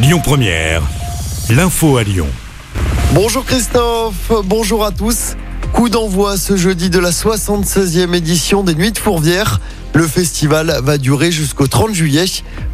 Lyon Première, l'info à Lyon. Bonjour Christophe, bonjour à tous. Coup d'envoi ce jeudi de la 76e édition des Nuits de Fourvière. Le festival va durer jusqu'au 30 juillet.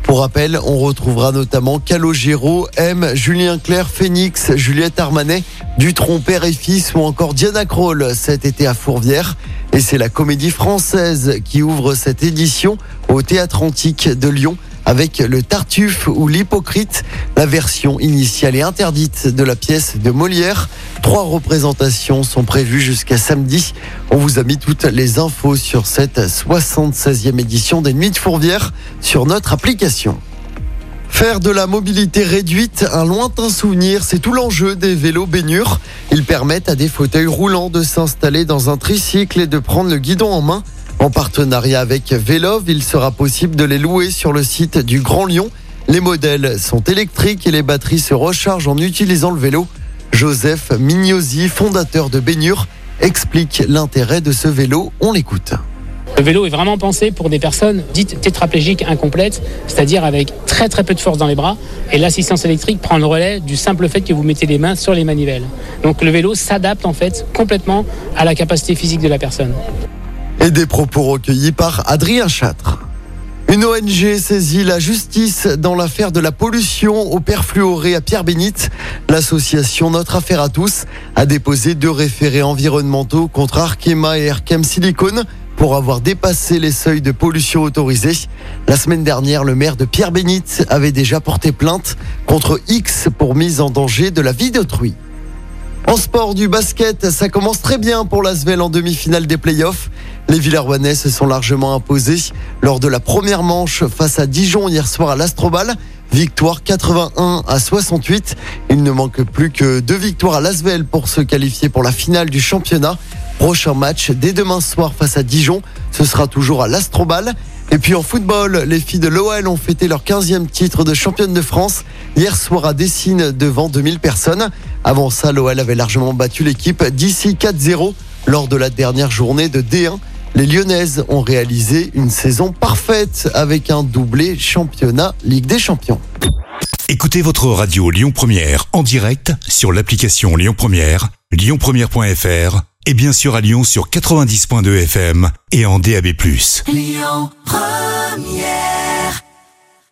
Pour rappel, on retrouvera notamment Calogero, M, Julien Clerc, Phoenix, Juliette Armanet, Dutron, père et fils ou encore Diana Kroll cet été à Fourvière. Et c'est la comédie française qui ouvre cette édition au Théâtre Antique de Lyon avec le Tartuffe ou l'Hypocrite. La version initiale est interdite de la pièce de Molière. Trois représentations sont prévues jusqu'à samedi. On vous a mis toutes les infos sur cette 76e édition des Nuits de Fourvière sur notre application. Faire de la mobilité réduite un lointain souvenir, c'est tout l'enjeu des vélos baignures. Ils permettent à des fauteuils roulants de s'installer dans un tricycle et de prendre le guidon en main. En partenariat avec Vélov, il sera possible de les louer sur le site du Grand Lyon. Les modèles sont électriques et les batteries se rechargent en utilisant le vélo. Joseph Mignosi, fondateur de Baignure, explique l'intérêt de ce vélo. On l'écoute. Le vélo est vraiment pensé pour des personnes dites tétraplégiques incomplètes, c'est-à-dire avec très très peu de force dans les bras. Et l'assistance électrique prend le relais du simple fait que vous mettez les mains sur les manivelles. Donc le vélo s'adapte en fait complètement à la capacité physique de la personne. Et des propos recueillis par Adrien Châtre. Une ONG saisit la justice dans l'affaire de la pollution au perfluoré à Pierre-Bénite. L'association Notre Affaire à tous a déposé deux référés environnementaux contre Arkema et Erkem Silicone pour avoir dépassé les seuils de pollution autorisés. La semaine dernière, le maire de Pierre-Bénite avait déjà porté plainte contre X pour mise en danger de la vie d'autrui. En sport du basket, ça commence très bien pour l'Asvel en demi-finale des playoffs. Les Villarwanais se sont largement imposés lors de la première manche face à Dijon hier soir à l'Astrobal. Victoire 81 à 68. Il ne manque plus que deux victoires à l'Asvel pour se qualifier pour la finale du championnat. Prochain match dès demain soir face à Dijon. Ce sera toujours à l'Astrobal. Et puis en football, les filles de l'OL ont fêté leur 15e titre de championne de France hier soir à Dessine devant 2000 personnes. Avant ça, l'OL avait largement battu l'équipe d'ici 4-0 lors de la dernière journée de D1. Les Lyonnaises ont réalisé une saison parfaite avec un doublé championnat Ligue des Champions. Écoutez votre radio Lyon Première en direct sur l'application Lyon Première, lyonpremière.fr et bien sûr à Lyon sur 90.2 FM et en DAB+. Lyon Première